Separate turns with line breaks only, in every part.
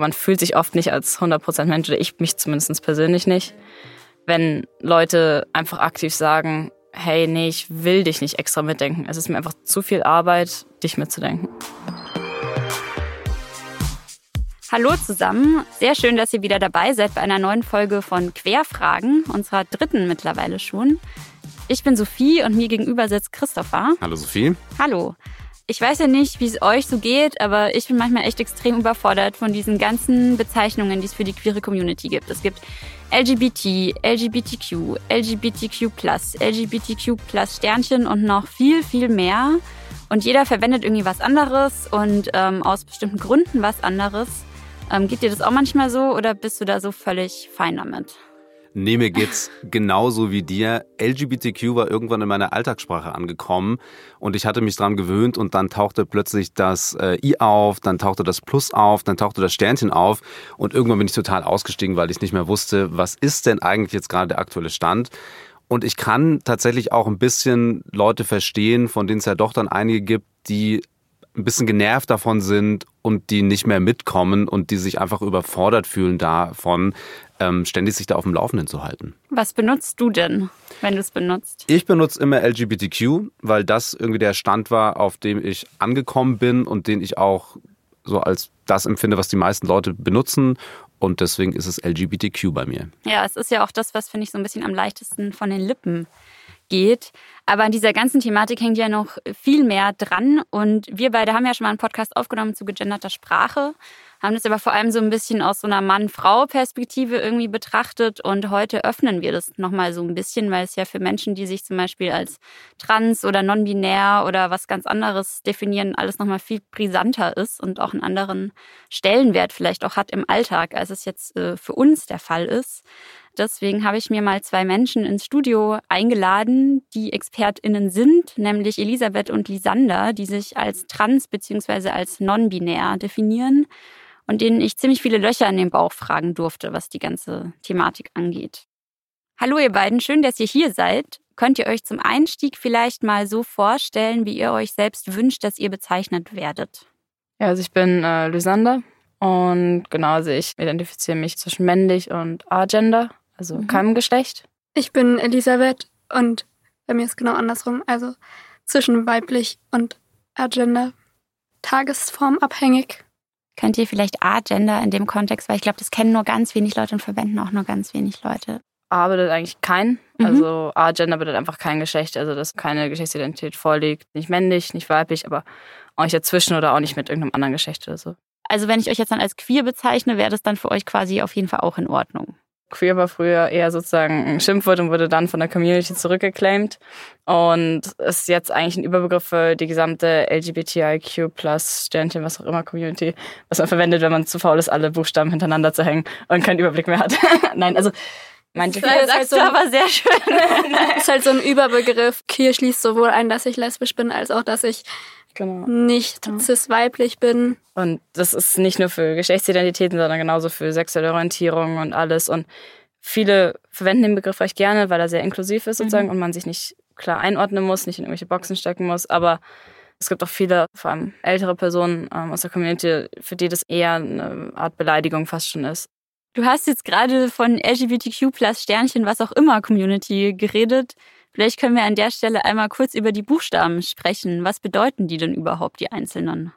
Man fühlt sich oft nicht als 100% Mensch, oder ich mich zumindest persönlich nicht, wenn Leute einfach aktiv sagen, hey, nee, ich will dich nicht extra mitdenken. Es ist mir einfach zu viel Arbeit, dich mitzudenken.
Hallo zusammen, sehr schön, dass ihr wieder dabei seid bei einer neuen Folge von Querfragen, unserer dritten mittlerweile schon. Ich bin Sophie und mir gegenüber sitzt Christopher.
Hallo Sophie.
Hallo. Ich weiß ja nicht, wie es euch so geht, aber ich bin manchmal echt extrem überfordert von diesen ganzen Bezeichnungen, die es für die queere Community gibt. Es gibt LGBT, LGBTQ, LGBTQ+, LGBTQ+, Sternchen und noch viel, viel mehr. Und jeder verwendet irgendwie was anderes und ähm, aus bestimmten Gründen was anderes. Ähm, geht dir das auch manchmal so oder bist du da so völlig fein damit?
Nee, mir geht's genauso wie dir. LGBTQ war irgendwann in meiner Alltagssprache angekommen und ich hatte mich dran gewöhnt und dann tauchte plötzlich das äh, I auf, dann tauchte das Plus auf, dann tauchte das Sternchen auf und irgendwann bin ich total ausgestiegen, weil ich nicht mehr wusste, was ist denn eigentlich jetzt gerade der aktuelle Stand. Und ich kann tatsächlich auch ein bisschen Leute verstehen, von denen es ja doch dann einige gibt, die ein bisschen genervt davon sind und die nicht mehr mitkommen und die sich einfach überfordert fühlen davon, ähm, ständig sich da auf dem Laufenden zu halten.
Was benutzt du denn, wenn du es benutzt?
Ich benutze immer LGBTQ, weil das irgendwie der Stand war, auf dem ich angekommen bin und den ich auch so als das empfinde, was die meisten Leute benutzen. Und deswegen ist es LGBTQ bei mir.
Ja, es ist ja auch das, was finde ich so ein bisschen am leichtesten von den Lippen geht. Aber an dieser ganzen Thematik hängt ja noch viel mehr dran. Und wir beide haben ja schon mal einen Podcast aufgenommen zu gegenderter Sprache, haben das aber vor allem so ein bisschen aus so einer Mann-Frau-Perspektive irgendwie betrachtet. Und heute öffnen wir das nochmal so ein bisschen, weil es ja für Menschen, die sich zum Beispiel als trans oder non-binär oder was ganz anderes definieren, alles nochmal viel brisanter ist und auch einen anderen Stellenwert vielleicht auch hat im Alltag, als es jetzt äh, für uns der Fall ist. Deswegen habe ich mir mal zwei Menschen ins Studio eingeladen, die ExpertInnen sind, nämlich Elisabeth und Lisander, die sich als trans bzw. als non-binär definieren und denen ich ziemlich viele Löcher in den Bauch fragen durfte, was die ganze Thematik angeht. Hallo ihr beiden, schön, dass ihr hier seid. Könnt ihr euch zum Einstieg vielleicht mal so vorstellen, wie ihr euch selbst wünscht, dass ihr bezeichnet werdet?
Ja, also ich bin äh, Lysander und genau, also ich identifiziere mich zwischen männlich und agender also mhm. keinem Geschlecht.
Ich bin Elisabeth und bei mir ist genau andersrum, also zwischen weiblich und agender, tagesformabhängig.
Könnt ihr vielleicht agender in dem Kontext, weil ich glaube, das kennen nur ganz wenig Leute und verwenden auch nur ganz wenig Leute.
A bedeutet eigentlich kein. Mhm. Also agender bedeutet einfach kein Geschlecht, also dass keine Geschlechtsidentität vorliegt. Nicht männlich, nicht weiblich, aber auch nicht dazwischen oder auch nicht mit irgendeinem anderen Geschlecht oder so.
Also wenn ich euch jetzt dann als queer bezeichne, wäre das dann für euch quasi auf jeden Fall auch in Ordnung.
Queer war früher eher sozusagen ein Schimpfwort und wurde dann von der Community zurückgeclaimed und ist jetzt eigentlich ein Überbegriff für die gesamte LGBTIQ plus Sternchen, was auch immer Community, was man verwendet, wenn man zu faul ist, alle Buchstaben hintereinander zu hängen und keinen Überblick mehr hat. Nein, also Manche
das sagst halt so, aber sehr schön.
das ist halt so ein Überbegriff. Queer schließt sowohl ein, dass ich lesbisch bin, als auch, dass ich genau. nicht ja. cis-weiblich bin.
Und das ist nicht nur für Geschlechtsidentitäten, sondern genauso für sexuelle Orientierung und alles. Und viele verwenden den Begriff recht gerne, weil er sehr inklusiv ist sozusagen mhm. und man sich nicht klar einordnen muss, nicht in irgendwelche Boxen stecken muss. Aber es gibt auch viele, vor allem ältere Personen ähm, aus der Community, für die das eher eine Art Beleidigung fast schon ist.
Du hast jetzt gerade von LGBTQ plus Sternchen, was auch immer Community geredet. Vielleicht können wir an der Stelle einmal kurz über die Buchstaben sprechen. Was bedeuten die denn überhaupt, die einzelnen?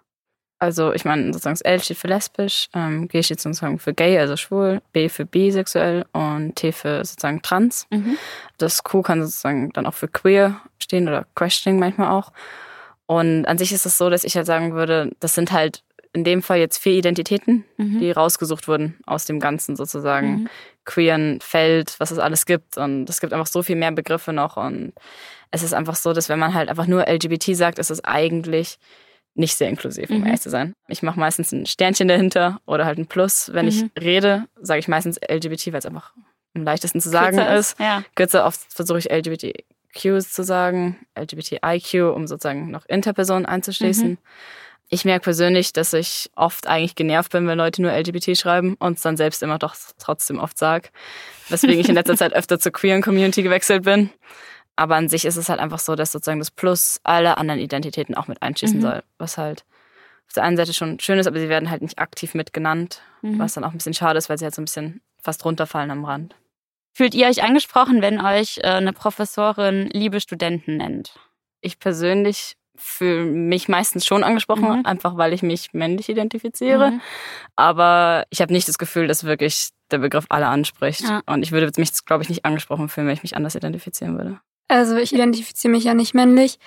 Also ich meine, sozusagen das L steht für lesbisch, ähm, G steht sozusagen für gay, also schwul, B für bisexuell und T für sozusagen trans. Mhm. Das Q kann sozusagen dann auch für queer stehen oder questioning manchmal auch. Und an sich ist es so, dass ich halt sagen würde, das sind halt in dem Fall jetzt vier Identitäten, mhm. die rausgesucht wurden aus dem Ganzen sozusagen. Mhm. Queeren Feld, was es alles gibt. Und es gibt einfach so viel mehr Begriffe noch. Und es ist einfach so, dass wenn man halt einfach nur LGBT sagt, ist es eigentlich nicht sehr inklusiv, um mhm. ehrlich zu sein. Ich mache meistens ein Sternchen dahinter oder halt ein Plus. Wenn ich mhm. rede, sage ich meistens LGBT, weil es einfach am leichtesten zu sagen Kürzer ist. Ja. Kürzer oft versuche ich LGBTQs zu sagen, LGBTIQ, um sozusagen noch Interpersonen einzuschließen. Mhm. Ich merke persönlich, dass ich oft eigentlich genervt bin, wenn Leute nur LGBT schreiben und es dann selbst immer doch trotzdem oft sage. Weswegen ich in letzter Zeit öfter zur queeren Community gewechselt bin. Aber an sich ist es halt einfach so, dass sozusagen das Plus alle anderen Identitäten auch mit einschließen mhm. soll. Was halt auf der einen Seite schon schön ist, aber sie werden halt nicht aktiv mitgenannt, mhm. was dann auch ein bisschen schade ist, weil sie halt so ein bisschen fast runterfallen am Rand.
Fühlt ihr euch angesprochen, wenn euch äh, eine Professorin liebe Studenten nennt?
Ich persönlich fühle mich meistens schon angesprochen, mhm. einfach weil ich mich männlich identifiziere. Mhm. Aber ich habe nicht das Gefühl, dass wirklich der Begriff alle anspricht. Ja. Und ich würde mich, glaube ich, nicht angesprochen fühlen, wenn ich mich anders identifizieren würde.
Also ich identifiziere mich ja nicht männlich.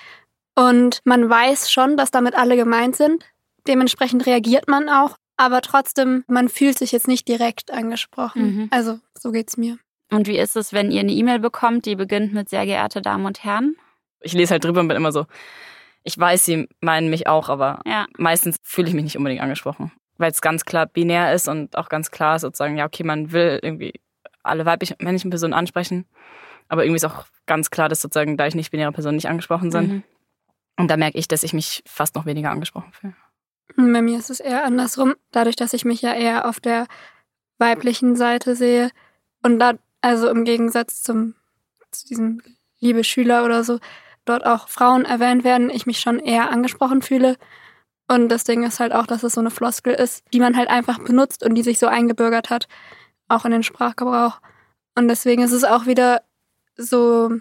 Und man weiß schon, dass damit alle gemeint sind. Dementsprechend reagiert man auch. Aber trotzdem, man fühlt sich jetzt nicht direkt angesprochen. Mhm. Also so geht's mir.
Und wie ist es, wenn ihr eine E-Mail bekommt, die beginnt mit sehr geehrte Damen und Herren?
Ich lese halt drüber und bin immer so, ich weiß, sie meinen mich auch, aber ja. meistens fühle ich mich nicht unbedingt angesprochen. Weil es ganz klar binär ist und auch ganz klar sozusagen, ja, okay, man will irgendwie alle weiblichen männlichen Personen ansprechen. Aber irgendwie ist auch ganz klar, dass sozusagen da ich nicht binäre Personen nicht angesprochen sind. Mhm. Und da merke ich, dass ich mich fast noch weniger angesprochen fühle.
Bei mir ist es eher andersrum. Dadurch, dass ich mich ja eher auf der weiblichen Seite sehe und da, also im Gegensatz zum, zu diesem liebe Schüler oder so, dort auch Frauen erwähnt werden, ich mich schon eher angesprochen fühle. Und das Ding ist halt auch, dass es so eine Floskel ist, die man halt einfach benutzt und die sich so eingebürgert hat, auch in den Sprachgebrauch. Und deswegen ist es auch wieder so,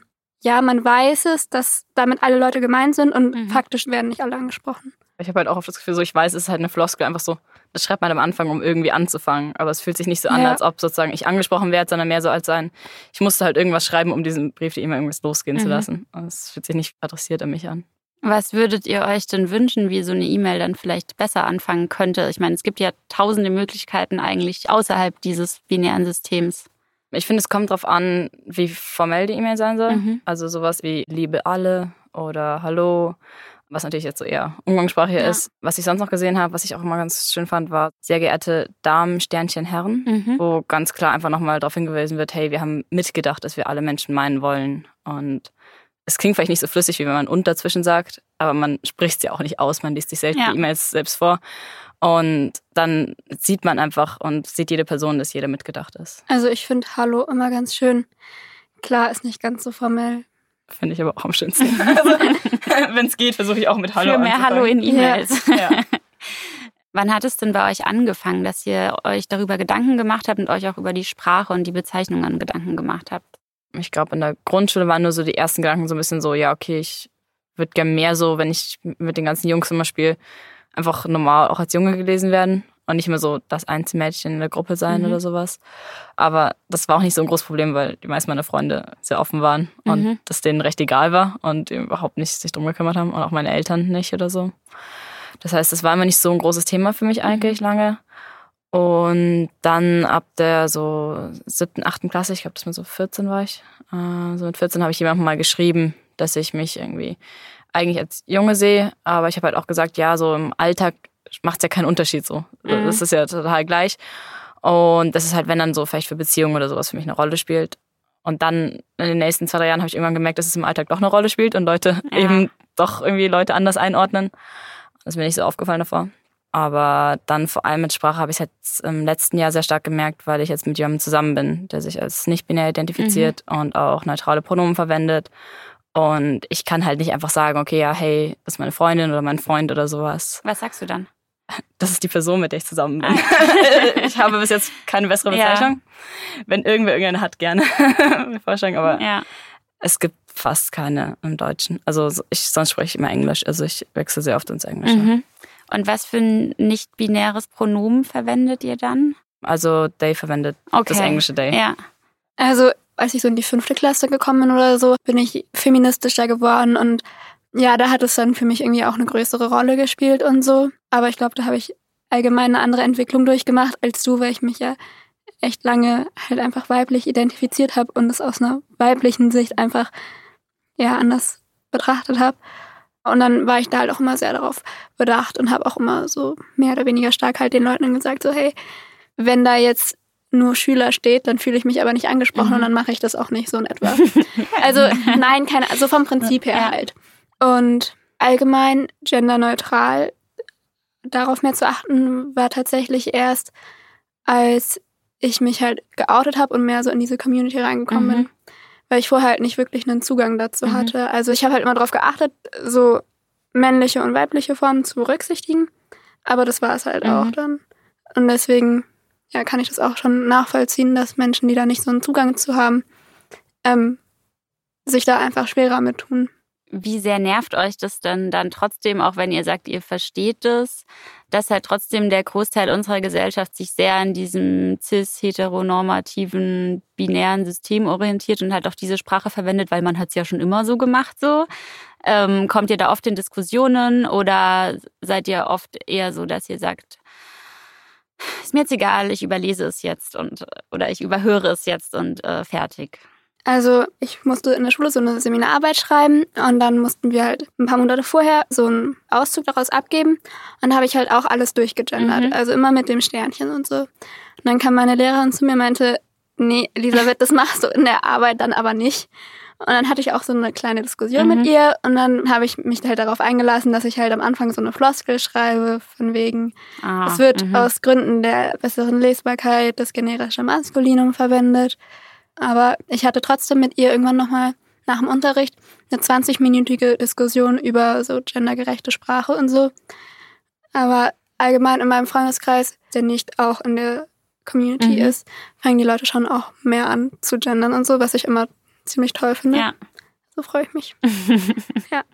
ja, man weiß es, dass damit alle Leute gemeint sind und mhm. faktisch werden nicht alle angesprochen.
Ich habe halt auch oft das Gefühl, so ich weiß, es ist halt eine Floskel, einfach so, das schreibt man am Anfang, um irgendwie anzufangen. Aber es fühlt sich nicht so an, ja. als ob sozusagen ich angesprochen werde, sondern mehr so als ein, ich musste halt irgendwas schreiben, um diesen Brief die immer irgendwas losgehen mhm. zu lassen. Und es fühlt sich nicht adressiert an mich an.
Was würdet ihr euch denn wünschen, wie so eine E-Mail dann vielleicht besser anfangen könnte? Ich meine, es gibt ja tausende Möglichkeiten eigentlich außerhalb dieses binären Systems.
Ich finde, es kommt darauf an, wie formell die E-Mail sein soll. Mhm. Also sowas wie Liebe alle oder Hallo was natürlich jetzt so eher umgangssprachlich ja. ist. Was ich sonst noch gesehen habe, was ich auch immer ganz schön fand, war sehr geehrte Damen, Sternchen, Herren, mhm. wo ganz klar einfach nochmal darauf hingewiesen wird, hey, wir haben mitgedacht, dass wir alle Menschen meinen wollen. Und es klingt vielleicht nicht so flüssig, wie wenn man und dazwischen sagt, aber man spricht es ja auch nicht aus, man liest sich selbst ja. die E-Mails selbst vor. Und dann sieht man einfach und sieht jede Person, dass jeder mitgedacht ist.
Also ich finde Hallo immer ganz schön. Klar, ist nicht ganz so formell,
Finde ich aber auch am schönsten. Also, Wenn es geht, versuche ich auch mit Hallo
Für mehr Hallo in E-Mails. Ja. ja. Wann hat es denn bei euch angefangen, dass ihr euch darüber Gedanken gemacht habt und euch auch über die Sprache und die Bezeichnungen Gedanken gemacht habt?
Ich glaube, in der Grundschule waren nur so die ersten Gedanken so ein bisschen so, ja, okay, ich würde gerne mehr so, wenn ich mit den ganzen Jungs immer spiele, einfach normal auch als Junge gelesen werden und nicht mehr so das Einzelmädchen in der Gruppe sein mhm. oder sowas. Aber das war auch nicht so ein großes Problem, weil die meisten meiner Freunde sehr offen waren und mhm. das denen recht egal war und überhaupt nicht sich drum gekümmert haben und auch meine Eltern nicht oder so. Das heißt, das war immer nicht so ein großes Thema für mich eigentlich mhm. lange. Und dann ab der so siebten, achten Klasse, ich glaube, das war so 14 war ich, äh, so mit 14 habe ich jemandem mal geschrieben, dass ich mich irgendwie eigentlich als Junge sehe, aber ich habe halt auch gesagt, ja, so im Alltag macht es ja keinen Unterschied so. Mhm. Das ist ja total gleich. Und das ist halt, wenn dann so vielleicht für Beziehungen oder sowas für mich eine Rolle spielt. Und dann in den nächsten zwei, drei Jahren habe ich irgendwann gemerkt, dass es im Alltag doch eine Rolle spielt und Leute ja. eben doch irgendwie Leute anders einordnen. Das ist mir nicht so aufgefallen davor. Aber dann vor allem mit Sprache habe ich es jetzt im letzten Jahr sehr stark gemerkt, weil ich jetzt mit jemandem zusammen bin, der sich als nicht-binär identifiziert mhm. und auch neutrale Pronomen verwendet. Und ich kann halt nicht einfach sagen, okay, ja, hey, das ist meine Freundin oder mein Freund oder sowas.
Was sagst du dann?
Das ist die Person, mit der ich zusammen bin. Ah. ich habe bis jetzt keine bessere Bezeichnung. Ja. Wenn irgendwer irgendeine hat, gerne Vorstellung, aber ja. es gibt fast keine im Deutschen. Also ich, sonst spreche ich immer Englisch. Also ich wechsle sehr oft ins Englische. Mhm.
Und was für ein nicht-binäres Pronomen verwendet ihr dann?
Also Day verwendet okay. das englische Day.
Ja.
Also als ich so in die fünfte Klasse gekommen bin oder so, bin ich feministischer geworden und ja, da hat es dann für mich irgendwie auch eine größere Rolle gespielt und so. Aber ich glaube, da habe ich allgemein eine andere Entwicklung durchgemacht als du, weil ich mich ja echt lange halt einfach weiblich identifiziert habe und es aus einer weiblichen Sicht einfach ja anders betrachtet habe. Und dann war ich da halt auch immer sehr darauf bedacht und habe auch immer so mehr oder weniger stark halt den Leuten gesagt, so hey, wenn da jetzt nur Schüler steht, dann fühle ich mich aber nicht angesprochen mhm. und dann mache ich das auch nicht so in etwa. also nein, keine, also vom Prinzip her halt. Und allgemein genderneutral darauf mehr zu achten, war tatsächlich erst, als ich mich halt geoutet habe und mehr so in diese Community reingekommen mhm. bin, weil ich vorher halt nicht wirklich einen Zugang dazu mhm. hatte. Also ich habe halt immer darauf geachtet, so männliche und weibliche Formen zu berücksichtigen, Aber das war es halt mhm. auch dann. Und deswegen ja, kann ich das auch schon nachvollziehen, dass Menschen, die da nicht so einen Zugang zu haben, ähm, sich da einfach schwerer mit tun.
Wie sehr nervt euch das denn dann trotzdem, auch wenn ihr sagt, ihr versteht es, dass halt trotzdem der Großteil unserer Gesellschaft sich sehr an diesem cis-heteronormativen, binären System orientiert und halt auch diese Sprache verwendet, weil man hat es ja schon immer so gemacht so. Ähm, kommt ihr da oft in Diskussionen oder seid ihr oft eher so, dass ihr sagt, ist mir jetzt egal, ich überlese es jetzt und oder ich überhöre es jetzt und äh, fertig?
Also ich musste in der Schule so eine Seminararbeit schreiben und dann mussten wir halt ein paar Monate vorher so einen Auszug daraus abgeben und da habe ich halt auch alles durchgegendert, mhm. also immer mit dem Sternchen und so. Und dann kam meine Lehrerin zu mir und meinte, nee, Elisabeth, das machst du in der Arbeit dann aber nicht. Und dann hatte ich auch so eine kleine Diskussion mhm. mit ihr und dann habe ich mich halt darauf eingelassen, dass ich halt am Anfang so eine Floskel schreibe, von wegen, ah, es wird mhm. aus Gründen der besseren Lesbarkeit das generische Maskulinum verwendet. Aber ich hatte trotzdem mit ihr irgendwann nochmal nach dem Unterricht eine 20-minütige Diskussion über so gendergerechte Sprache und so. Aber allgemein in meinem Freundeskreis, der nicht auch in der Community mhm. ist, fangen die Leute schon auch mehr an zu gendern und so, was ich immer ziemlich toll finde. Ja. So freue ich mich. ja.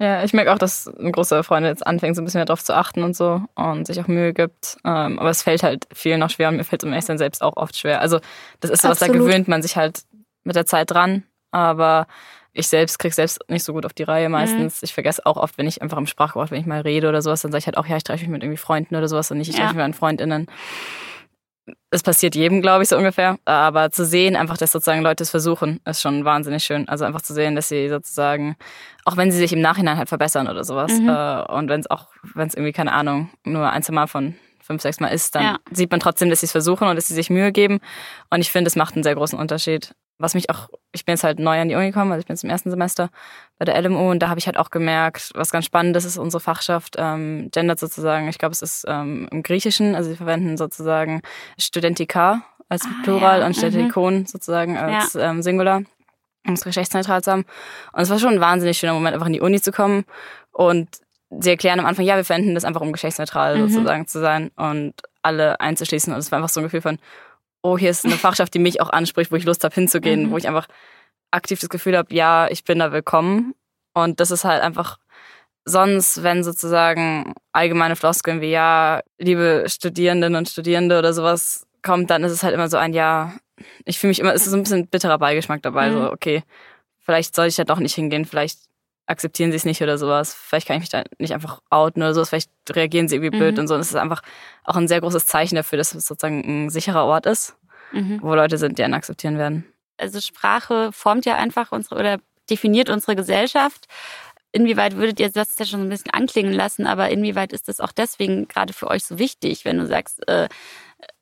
Ja, ich merke auch, dass ein großer Freund jetzt anfängt, so ein bisschen mehr darauf zu achten und so und sich auch Mühe gibt. Ähm, aber es fällt halt vielen noch schwer und mir fällt es um ehrlich selbst auch oft schwer. Also das ist so was, da gewöhnt man sich halt mit der Zeit dran. Aber ich selbst kriege selbst nicht so gut auf die Reihe meistens. Mhm. Ich vergesse auch oft, wenn ich einfach im Sprachgebrauch, wenn ich mal rede oder sowas, dann sage ich halt auch, ja, ich treffe mich mit irgendwie Freunden oder sowas und nicht, ich treffe mich mit Freundinnen es passiert jedem, glaube ich, so ungefähr. Aber zu sehen, einfach, dass sozusagen Leute es versuchen, ist schon wahnsinnig schön. Also einfach zu sehen, dass sie sozusagen, auch wenn sie sich im Nachhinein halt verbessern oder sowas. Mhm. Äh, und wenn es auch, wenn es irgendwie, keine Ahnung, nur ein, zwei Mal von fünf, sechs Mal ist, dann ja. sieht man trotzdem, dass sie es versuchen und dass sie sich Mühe geben. Und ich finde, es macht einen sehr großen Unterschied was mich auch, ich bin jetzt halt neu an die Uni gekommen, also ich bin jetzt im ersten Semester bei der LMU und da habe ich halt auch gemerkt, was ganz spannend ist, ist unsere Fachschaft ähm, gendert sozusagen, ich glaube, es ist ähm, im Griechischen, also sie verwenden sozusagen Studentika als ah, Plural ja. und Studentikon mhm. sozusagen als ja. ähm, Singular, um es geschlechtsneutral zu haben. Und es war schon ein wahnsinnig schöner Moment, einfach in die Uni zu kommen und sie erklären am Anfang, ja, wir verwenden das einfach, um geschlechtsneutral mhm. sozusagen zu sein und alle einzuschließen. Und es war einfach so ein Gefühl von, oh, hier ist eine Fachschaft, die mich auch anspricht, wo ich Lust habe hinzugehen, mhm. wo ich einfach aktiv das Gefühl habe, ja, ich bin da willkommen. Und das ist halt einfach sonst, wenn sozusagen allgemeine Floskeln wie ja, liebe Studierenden und Studierende oder sowas kommt, dann ist es halt immer so ein Ja, ich fühle mich immer, es ist so ein bisschen bitterer Beigeschmack dabei, mhm. so okay, vielleicht soll ich ja doch nicht hingehen, vielleicht akzeptieren sie es nicht oder sowas. Vielleicht kann ich mich da nicht einfach outen oder sowas. Vielleicht reagieren sie irgendwie blöd mhm. und so. Und es ist einfach auch ein sehr großes Zeichen dafür, dass es sozusagen ein sicherer Ort ist, mhm. wo Leute sind, die einen akzeptieren werden.
Also Sprache formt ja einfach unsere oder definiert unsere Gesellschaft. Inwieweit würdet ihr das ja schon ein bisschen anklingen lassen, aber inwieweit ist das auch deswegen gerade für euch so wichtig, wenn du sagst, äh,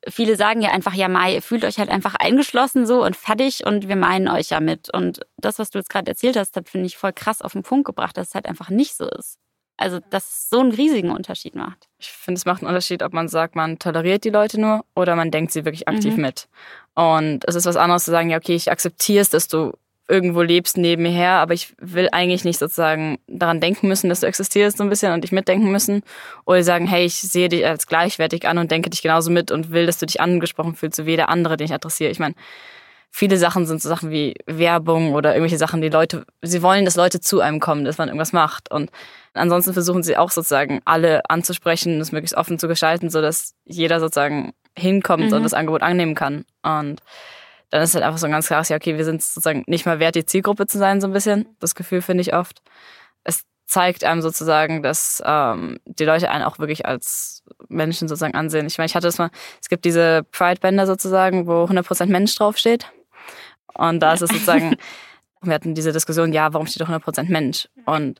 viele sagen ja einfach, ja, Mai, ihr fühlt euch halt einfach eingeschlossen so und fertig und wir meinen euch ja mit. Und das, was du jetzt gerade erzählt hast, hat, finde ich, voll krass auf den Punkt gebracht, dass es halt einfach nicht so ist. Also, dass es so einen riesigen Unterschied macht.
Ich finde, es macht einen Unterschied, ob man sagt, man toleriert die Leute nur oder man denkt sie wirklich aktiv mhm. mit. Und es ist was anderes zu sagen, ja, okay, ich akzeptiere es, dass du irgendwo lebst nebenher, aber ich will eigentlich nicht sozusagen daran denken müssen, dass du existierst so ein bisschen und dich mitdenken müssen. Oder sagen, hey, ich sehe dich als gleichwertig an und denke dich genauso mit und will, dass du dich angesprochen fühlst, so wie der andere, den ich adressiere. Ich meine, viele Sachen sind so Sachen wie Werbung oder irgendwelche Sachen, die Leute, sie wollen, dass Leute zu einem kommen, dass man irgendwas macht. Und ansonsten versuchen sie auch sozusagen alle anzusprechen, das möglichst offen zu gestalten, sodass jeder sozusagen hinkommt mhm. und das Angebot annehmen kann. Und dann ist halt einfach so ein ganz klares, ja, okay, wir sind sozusagen nicht mal wert, die Zielgruppe zu sein, so ein bisschen. Das Gefühl finde ich oft. Es zeigt einem sozusagen, dass ähm, die Leute einen auch wirklich als Menschen sozusagen ansehen. Ich meine, ich hatte das mal, es gibt diese Pride-Bänder sozusagen, wo 100% Mensch draufsteht. Und da ist es sozusagen, wir hatten diese Diskussion, ja, warum steht doch 100% Mensch? Und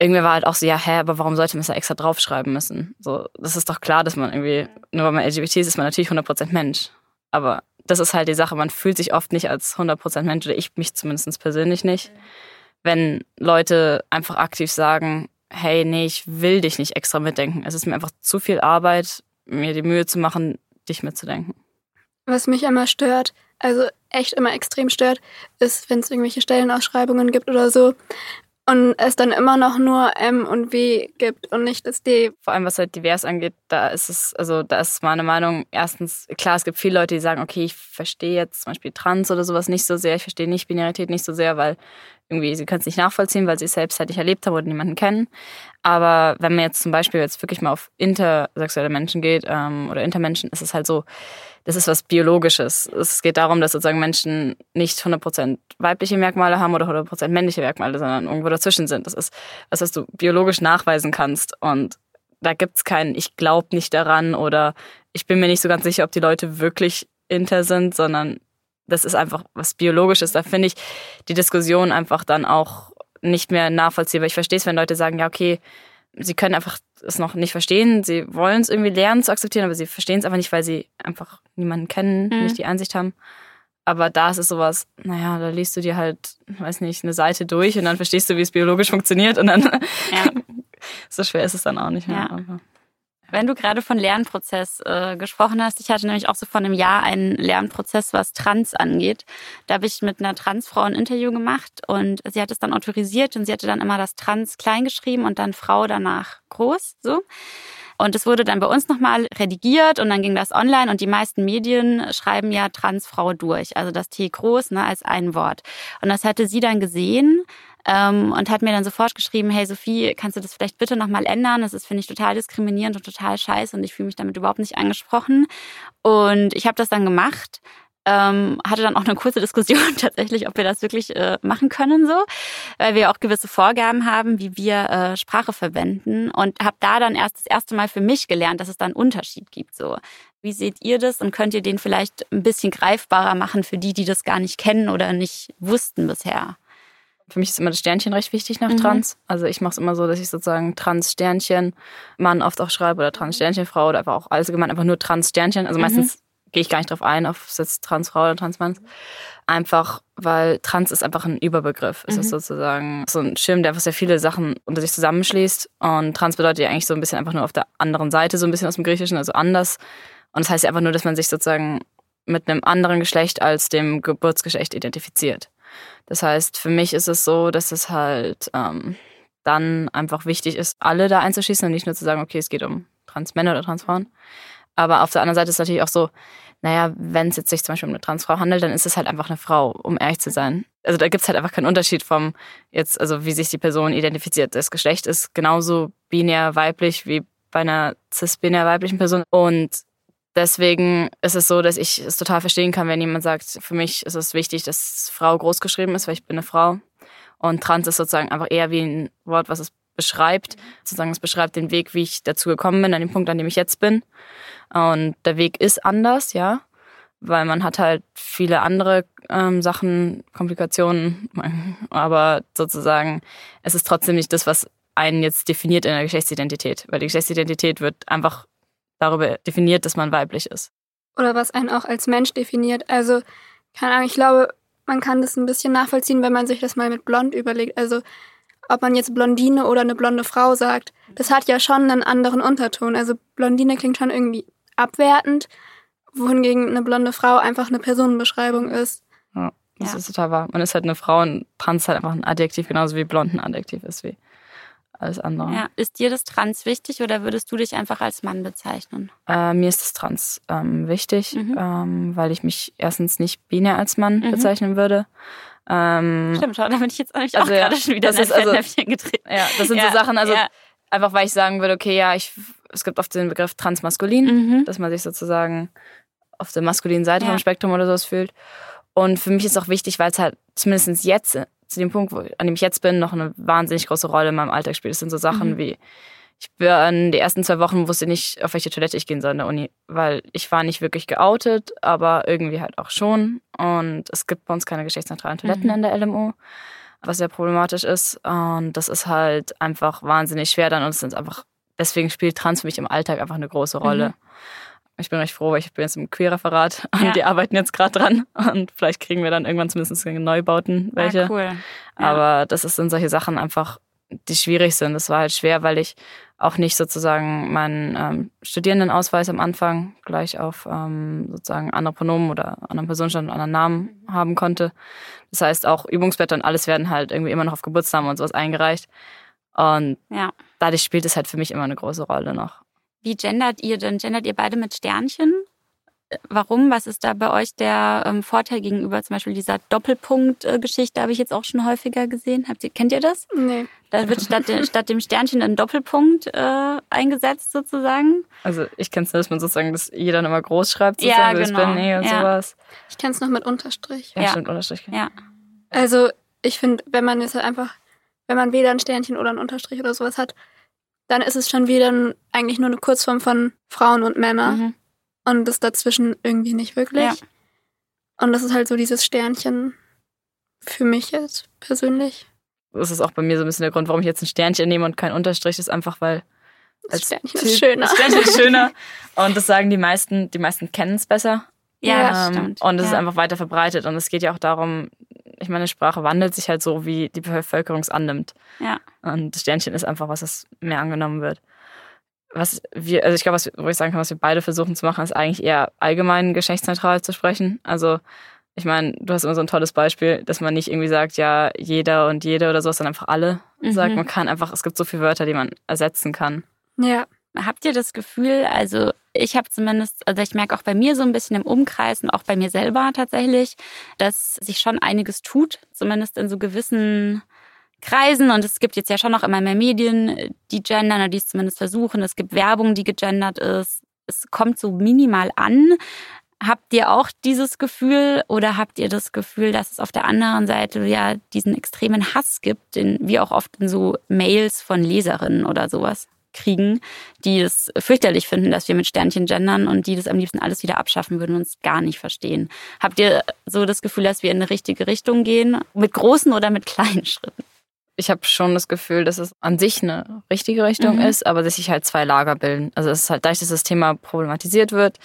irgendwie war halt auch so, ja, hä, aber warum sollte man es da extra draufschreiben müssen? So, das ist doch klar, dass man irgendwie, nur weil man LGBT ist, ist man natürlich 100% Mensch. Aber das ist halt die Sache. Man fühlt sich oft nicht als 100% Mensch oder ich mich zumindest persönlich nicht, wenn Leute einfach aktiv sagen, hey, nee, ich will dich nicht extra mitdenken. Es ist mir einfach zu viel Arbeit, mir die Mühe zu machen, dich mitzudenken.
Was mich immer stört, also echt immer extrem stört, ist, wenn es irgendwelche Stellenausschreibungen gibt oder so und es dann immer noch nur M und W gibt und nicht das D.
Vor allem was halt divers angeht, da ist es, also da ist meine Meinung erstens, klar, es gibt viele Leute, die sagen, okay, ich verstehe jetzt zum Beispiel Trans oder sowas nicht so sehr, ich verstehe nicht Binarität nicht so sehr, weil irgendwie, sie können es nicht nachvollziehen, weil sie es selbst halt nicht erlebt haben oder niemanden kennen. Aber wenn man jetzt zum Beispiel jetzt wirklich mal auf intersexuelle Menschen geht ähm, oder Intermenschen, ist es halt so, das ist was Biologisches. Es geht darum, dass sozusagen Menschen nicht 100% weibliche Merkmale haben oder 100% männliche Merkmale, sondern irgendwo dazwischen sind. Das ist was, was du biologisch nachweisen kannst. Und da gibt's kein, ich glaube nicht daran oder ich bin mir nicht so ganz sicher, ob die Leute wirklich inter sind, sondern das ist einfach was Biologisches. Da finde ich die Diskussion einfach dann auch nicht mehr nachvollziehbar. Ich verstehe es, wenn Leute sagen, ja, okay, sie können einfach es noch nicht verstehen. Sie wollen es irgendwie lernen zu akzeptieren, aber sie verstehen es einfach nicht, weil sie einfach niemanden kennen, mhm. nicht die Einsicht haben. Aber da ist es sowas, naja, da liest du dir halt, weiß nicht, eine Seite durch und dann verstehst du, wie es biologisch funktioniert und dann ja. so schwer ist es dann auch nicht mehr.
Ja. Wenn du gerade von Lernprozess äh, gesprochen hast, ich hatte nämlich auch so vor einem Jahr einen Lernprozess, was Trans angeht. Da habe ich mit einer Transfrau ein Interview gemacht und sie hat es dann autorisiert und sie hatte dann immer das Trans klein geschrieben und dann Frau danach groß, so. Und es wurde dann bei uns nochmal redigiert und dann ging das online und die meisten Medien schreiben ja Transfrau durch, also das T groß ne, als ein Wort. Und das hatte sie dann gesehen ähm, und hat mir dann sofort geschrieben, hey Sophie, kannst du das vielleicht bitte nochmal ändern? Das ist, finde ich, total diskriminierend und total scheiße und ich fühle mich damit überhaupt nicht angesprochen. Und ich habe das dann gemacht. Ähm, hatte dann auch eine kurze Diskussion tatsächlich, ob wir das wirklich äh, machen können so, weil wir auch gewisse Vorgaben haben, wie wir äh, Sprache verwenden und habe da dann erst das erste Mal für mich gelernt, dass es da einen Unterschied gibt so. Wie seht ihr das und könnt ihr den vielleicht ein bisschen greifbarer machen für die, die das gar nicht kennen oder nicht wussten bisher?
Für mich ist immer das Sternchen recht wichtig nach mhm. Trans. Also ich mache es immer so, dass ich sozusagen Trans-Sternchen Mann oft auch schreibe oder Trans-Sternchen-Frau oder einfach auch allgemein einfach nur Trans-Sternchen. Also mhm. Gehe ich gar nicht drauf ein, ob es jetzt Transfrau oder Transmann ist. Einfach, weil Trans ist einfach ein Überbegriff. Es mhm. ist sozusagen so ein Schirm, der einfach sehr viele Sachen unter sich zusammenschließt. Und Trans bedeutet ja eigentlich so ein bisschen einfach nur auf der anderen Seite, so ein bisschen aus dem Griechischen, also anders. Und das heißt ja einfach nur, dass man sich sozusagen mit einem anderen Geschlecht als dem Geburtsgeschlecht identifiziert. Das heißt, für mich ist es so, dass es halt ähm, dann einfach wichtig ist, alle da einzuschließen und nicht nur zu sagen, okay, es geht um Transmänner oder Transfrauen. Aber auf der anderen Seite ist es natürlich auch so, naja, wenn es jetzt sich zum Beispiel um eine Transfrau handelt, dann ist es halt einfach eine Frau, um ehrlich zu sein. Also da gibt es halt einfach keinen Unterschied vom jetzt, also wie sich die Person identifiziert. Das Geschlecht ist genauso binär weiblich wie bei einer cis-binär weiblichen Person. Und Deswegen ist es so, dass ich es total verstehen kann, wenn jemand sagt, für mich ist es wichtig, dass Frau groß geschrieben ist, weil ich bin eine Frau. Und trans ist sozusagen einfach eher wie ein Wort, was es beschreibt. Sozusagen es beschreibt den Weg, wie ich dazu gekommen bin, an dem Punkt, an dem ich jetzt bin. Und der Weg ist anders, ja. Weil man hat halt viele andere ähm, Sachen, Komplikationen. Aber sozusagen, es ist trotzdem nicht das, was einen jetzt definiert in der Geschlechtsidentität. Weil die Geschlechtsidentität wird einfach darüber definiert, dass man weiblich ist.
Oder was einen auch als Mensch definiert. Also, keine Ahnung, ich glaube, man kann das ein bisschen nachvollziehen, wenn man sich das mal mit blond überlegt. Also, ob man jetzt Blondine oder eine blonde Frau sagt, das hat ja schon einen anderen Unterton. Also, Blondine klingt schon irgendwie abwertend, wohingegen eine blonde Frau einfach eine Personenbeschreibung ist.
Ja, das ja. ist total wahr. Man ist halt eine Frau und trans halt einfach ein Adjektiv, genauso wie blond ein Adjektiv ist wie alles andere.
Ja. Ist dir das Trans wichtig oder würdest du dich einfach als Mann bezeichnen?
Äh, mir ist das Trans ähm, wichtig, mhm. ähm, weil ich mich erstens nicht binär als Mann mhm. bezeichnen würde.
Ähm, Stimmt, schau, da bin ich jetzt eigentlich also, auch gerade schon wieder das in ein ist also, getreten.
Ja, das sind ja, so Sachen, also ja. einfach weil ich sagen würde, okay, ja, ich, es gibt oft den Begriff transmaskulin, mhm. dass man sich sozusagen auf der maskulinen Seite vom Spektrum oder sowas fühlt. Und für mich ist auch wichtig, weil es halt zumindest jetzt zu dem Punkt, wo, an dem ich jetzt bin, noch eine wahnsinnig große Rolle in meinem Alltag spielt. Das sind so Sachen mhm. wie, ich bin die ersten zwei Wochen wusste nicht, auf welche Toilette ich gehen soll in der Uni, weil ich war nicht wirklich geoutet, aber irgendwie halt auch schon. Und es gibt bei uns keine geschlechtsneutralen Toiletten mhm. in der LMU, was sehr problematisch ist. Und das ist halt einfach wahnsinnig schwer dann und es sind einfach, deswegen spielt Trans für mich im Alltag einfach eine große Rolle. Mhm. Ich bin recht froh, weil ich bin jetzt im Queerreferat und ja. die arbeiten jetzt gerade dran. Und vielleicht kriegen wir dann irgendwann zumindest Neubauten welche. Ah, cool. Ja. Aber das sind solche Sachen einfach, die schwierig sind. Das war halt schwer, weil ich auch nicht sozusagen meinen ähm, Studierendenausweis am Anfang gleich auf ähm, sozusagen andere Pronomen oder anderen Personenstand und anderen Namen haben konnte. Das heißt, auch Übungsblätter und alles werden halt irgendwie immer noch auf Geburtsnamen und sowas eingereicht. Und ja. dadurch spielt es halt für mich immer eine große Rolle noch.
Wie gendert ihr denn? Gendert ihr beide mit Sternchen? Warum? Was ist da bei euch der ähm, Vorteil gegenüber zum Beispiel dieser Doppelpunkt-Geschichte? Habe ich jetzt auch schon häufiger gesehen. Habt ihr, kennt ihr das?
Nee.
Da wird statt, statt dem Sternchen ein Doppelpunkt äh, eingesetzt sozusagen.
Also ich kenne es nur, dass man sozusagen das jeder immer groß schreibt,
sozusagen, ja, genau.
Bin, und ja. sowas.
Ich kenne es noch mit Unterstrich.
Ja, ja. stimmt, Unterstrich.
Ja.
Also ich finde, wenn man jetzt halt einfach, wenn man weder ein Sternchen oder ein Unterstrich oder sowas hat, dann ist es schon wieder eigentlich nur eine Kurzform von Frauen und Männer. Mhm und das dazwischen irgendwie nicht wirklich. Ja. Und das ist halt so dieses Sternchen für mich jetzt persönlich.
Das ist auch bei mir so ein bisschen der Grund, warum ich jetzt ein Sternchen nehme und kein Unterstrich, ist einfach, weil
das Sternchen ist schöner.
Das Sternchen ist schöner. Und das sagen die meisten, die meisten kennen es besser.
Ja, ähm, stimmt.
Und es
ja.
ist einfach weiter verbreitet. Und es geht ja auch darum, ich meine, Sprache wandelt sich halt so, wie die Bevölkerung es annimmt.
Ja.
Und das Sternchen ist einfach was, das mehr angenommen wird was wir, also ich glaube, was, wo ich sagen kann, was wir beide versuchen zu machen, ist eigentlich eher allgemein geschlechtsneutral zu sprechen. Also ich meine, du hast immer so ein tolles Beispiel, dass man nicht irgendwie sagt, ja, jeder und jede oder so, sondern einfach alle mhm. sagt. Man kann einfach, es gibt so viele Wörter, die man ersetzen kann.
Ja.
Habt ihr das Gefühl, also ich habe zumindest, also ich merke auch bei mir so ein bisschen im Umkreis und auch bei mir selber tatsächlich, dass sich schon einiges tut, zumindest in so gewissen Kreisen und es gibt jetzt ja schon noch immer mehr Medien, die gendern oder die es zumindest versuchen. Es gibt Werbung, die gegendert ist. Es kommt so minimal an. Habt ihr auch dieses Gefühl oder habt ihr das Gefühl, dass es auf der anderen Seite ja diesen extremen Hass gibt, den wir auch oft in so Mails von Leserinnen oder sowas kriegen, die es fürchterlich finden, dass wir mit Sternchen gendern und die das am liebsten alles wieder abschaffen würden und uns gar nicht verstehen. Habt ihr so das Gefühl, dass wir in eine richtige Richtung gehen? Mit großen oder mit kleinen Schritten?
Ich habe schon das Gefühl, dass es an sich eine richtige Richtung mhm. ist, aber dass sich halt zwei Lager bilden. Also es ist halt, dadurch, dass das Thema problematisiert wird,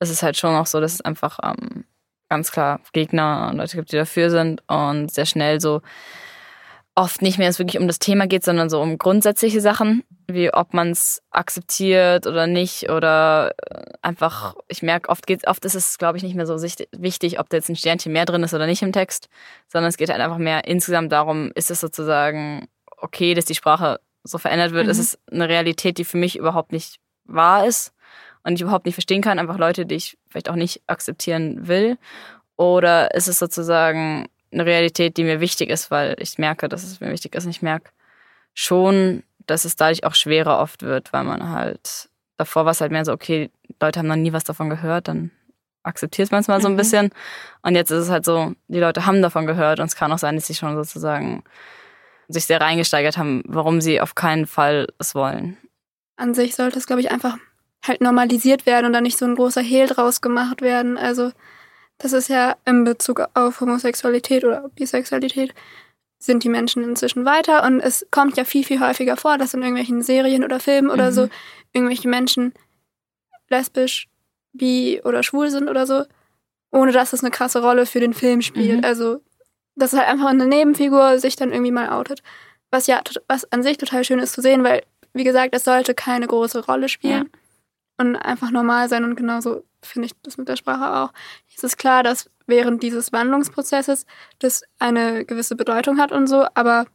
ist es halt schon auch so, dass es einfach ähm, ganz klar Gegner und Leute gibt, die dafür sind und sehr schnell so oft nicht mehr es wirklich um das Thema geht, sondern so um grundsätzliche Sachen, wie ob man es akzeptiert oder nicht oder äh, einfach, ich merke, oft geht oft ist es, glaube ich, nicht mehr so wichtig, ob da jetzt ein Sternchen mehr drin ist oder nicht im Text, sondern es geht halt einfach mehr insgesamt darum, ist es sozusagen okay, dass die Sprache so verändert wird, mhm. ist es eine Realität, die für mich überhaupt nicht wahr ist und ich überhaupt nicht verstehen kann, einfach Leute, die ich vielleicht auch nicht akzeptieren will oder ist es sozusagen eine Realität, die mir wichtig ist, weil ich merke, dass es mir wichtig ist. Und ich merke schon, dass es dadurch auch schwerer oft wird, weil man halt davor war es halt mehr so, okay, Leute haben noch nie was davon gehört, dann akzeptiert man es mal so ein mhm. bisschen. Und jetzt ist es halt so, die Leute haben davon gehört und es kann auch sein, dass sie schon sozusagen sich sehr reingesteigert haben, warum sie auf keinen Fall es wollen.
An sich sollte es, glaube ich, einfach halt normalisiert werden und dann nicht so ein großer Hehl draus gemacht werden. Also das ist ja in Bezug auf Homosexualität oder Bisexualität sind die Menschen inzwischen weiter und es kommt ja viel, viel häufiger vor, dass in irgendwelchen Serien oder Filmen mhm. oder so irgendwelche Menschen lesbisch, bi oder schwul sind oder so, ohne dass es eine krasse Rolle für den Film spielt. Mhm. Also, dass halt einfach eine Nebenfigur sich dann irgendwie mal outet. Was ja, was an sich total schön ist zu sehen, weil, wie gesagt, es sollte keine große Rolle spielen. Ja und einfach normal sein. Und genauso finde ich das mit der Sprache auch. Es ist klar, dass während dieses Wandlungsprozesses das eine gewisse Bedeutung hat und so, aber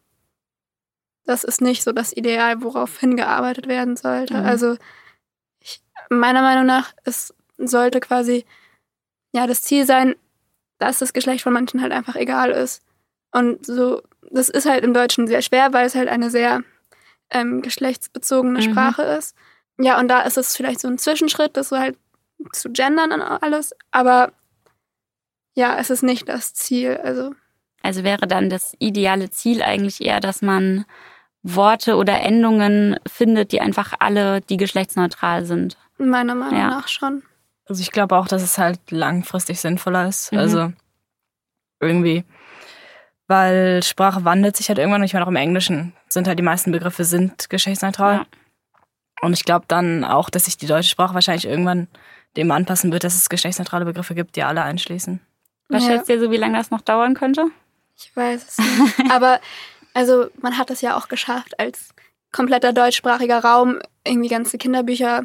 das ist nicht so das Ideal, worauf hingearbeitet werden sollte. Mhm. Also ich, meiner Meinung nach, es sollte quasi ja das Ziel sein, dass das Geschlecht von manchen halt einfach egal ist. Und so, das ist halt im Deutschen sehr schwer, weil es halt eine sehr ähm, geschlechtsbezogene mhm. Sprache ist. Ja, und da ist es vielleicht so ein Zwischenschritt, das so halt zu gendern und alles, aber ja, es ist nicht das Ziel. Also.
also wäre dann das ideale Ziel eigentlich eher, dass man Worte oder Endungen findet, die einfach alle, die geschlechtsneutral sind.
Meiner Meinung ja. nach schon.
Also ich glaube auch, dass es halt langfristig sinnvoller ist. Mhm. Also irgendwie, weil Sprache wandelt sich halt irgendwann, und ich meine auch im Englischen sind halt die meisten Begriffe sind geschlechtsneutral. Ja. Und ich glaube dann auch, dass sich die deutsche Sprache wahrscheinlich irgendwann dem anpassen wird, dass es geschlechtsneutrale Begriffe gibt, die alle einschließen.
Was ja. schätzt ihr so, wie lange das noch dauern könnte?
Ich weiß es nicht. Aber Also man hat es ja auch geschafft, als kompletter deutschsprachiger Raum irgendwie ganze Kinderbücher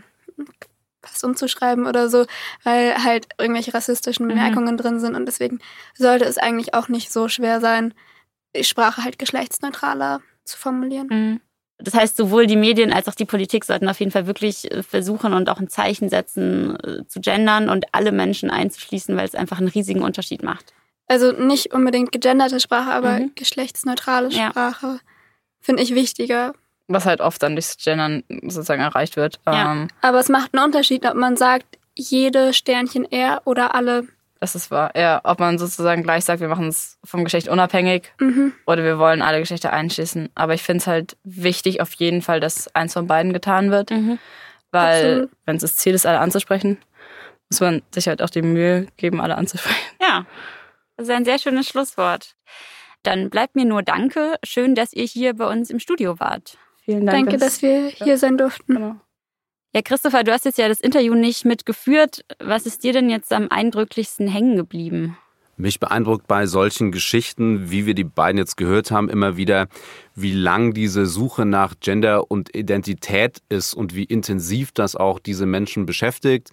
fast umzuschreiben oder so, weil halt irgendwelche rassistischen mhm. Bemerkungen mhm. drin sind und deswegen sollte es eigentlich auch nicht so schwer sein, die Sprache halt geschlechtsneutraler zu formulieren. Mhm.
Das heißt, sowohl die Medien als auch die Politik sollten auf jeden Fall wirklich äh, versuchen und auch ein Zeichen setzen, äh, zu gendern und alle Menschen einzuschließen, weil es einfach einen riesigen Unterschied macht.
Also nicht unbedingt gegenderte Sprache, aber mhm. geschlechtsneutrale Sprache ja. finde ich wichtiger.
Was halt oft dann durchs Gendern sozusagen erreicht wird.
Ja. Ähm, aber es macht einen Unterschied, ob man sagt, jede Sternchen er oder alle
das ist wahr. Ja, ob man sozusagen gleich sagt, wir machen es vom Geschlecht unabhängig mhm. oder wir wollen alle Geschlechter einschließen. Aber ich finde es halt wichtig auf jeden Fall, dass eins von beiden getan wird. Mhm. Weil, wenn es das Ziel ist, alle anzusprechen, muss man sich halt auch die Mühe geben, alle anzusprechen.
Ja, das ist ein sehr schönes Schlusswort. Dann bleibt mir nur Danke. Schön, dass ihr hier bei uns im Studio wart.
Vielen Dank. Danke, dass wir hier sein durften. Genau.
Ja, Christopher, du hast jetzt ja das Interview nicht mitgeführt. Was ist dir denn jetzt am eindrücklichsten hängen geblieben?
Mich beeindruckt bei solchen Geschichten, wie wir die beiden jetzt gehört haben, immer wieder, wie lang diese Suche nach Gender und Identität ist und wie intensiv das auch diese Menschen beschäftigt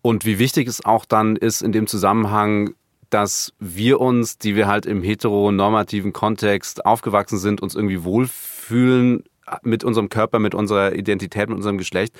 und wie wichtig es auch dann ist in dem Zusammenhang, dass wir uns, die wir halt im heteronormativen Kontext aufgewachsen sind, uns irgendwie wohlfühlen mit unserem Körper, mit unserer Identität, mit unserem Geschlecht,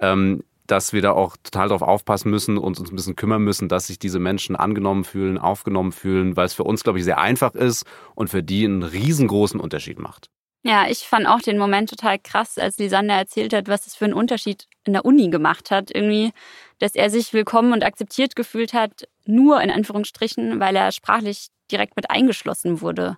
ähm, dass wir da auch total darauf aufpassen müssen und uns ein bisschen kümmern müssen, dass sich diese Menschen angenommen fühlen, aufgenommen fühlen, weil es für uns, glaube ich, sehr einfach ist und für die einen riesengroßen Unterschied macht.
Ja, ich fand auch den Moment total krass, als Lisander erzählt hat, was es für einen Unterschied in der Uni gemacht hat. Irgendwie, dass er sich willkommen und akzeptiert gefühlt hat, nur in Anführungsstrichen, weil er sprachlich direkt mit eingeschlossen wurde.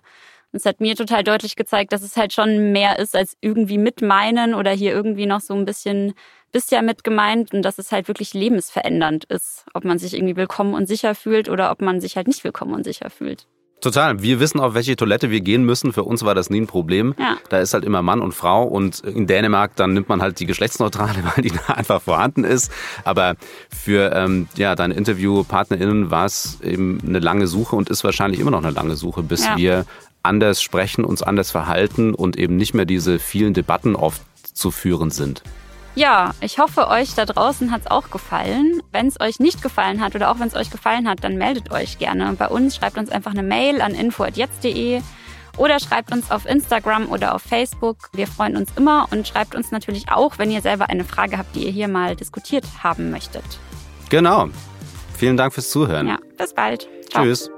Es hat mir total deutlich gezeigt, dass es halt schon mehr ist als irgendwie mit meinen oder hier irgendwie noch so ein bisschen bisher mit gemeint und dass es halt wirklich lebensverändernd ist, ob man sich irgendwie willkommen und sicher fühlt oder ob man sich halt nicht willkommen und sicher fühlt.
Total. Wir wissen, auf welche Toilette wir gehen müssen. Für uns war das nie ein Problem. Ja. Da ist halt immer Mann und Frau und in Dänemark dann nimmt man halt die geschlechtsneutrale, weil die da einfach vorhanden ist. Aber für ähm, ja, deine InterviewpartnerInnen war es eben eine lange Suche und ist wahrscheinlich immer noch eine lange Suche, bis ja. wir anders sprechen, uns anders verhalten und eben nicht mehr diese vielen Debatten oft zu führen sind.
Ja, ich hoffe, euch da draußen hat es auch gefallen. Wenn es euch nicht gefallen hat oder auch wenn es euch gefallen hat, dann meldet euch gerne bei uns. Schreibt uns einfach eine Mail an info.jetzt.de oder schreibt uns auf Instagram oder auf Facebook. Wir freuen uns immer und schreibt uns natürlich auch, wenn ihr selber eine Frage habt, die ihr hier mal diskutiert haben möchtet.
Genau. Vielen Dank fürs Zuhören.
Ja, bis bald.
Ciao. Tschüss.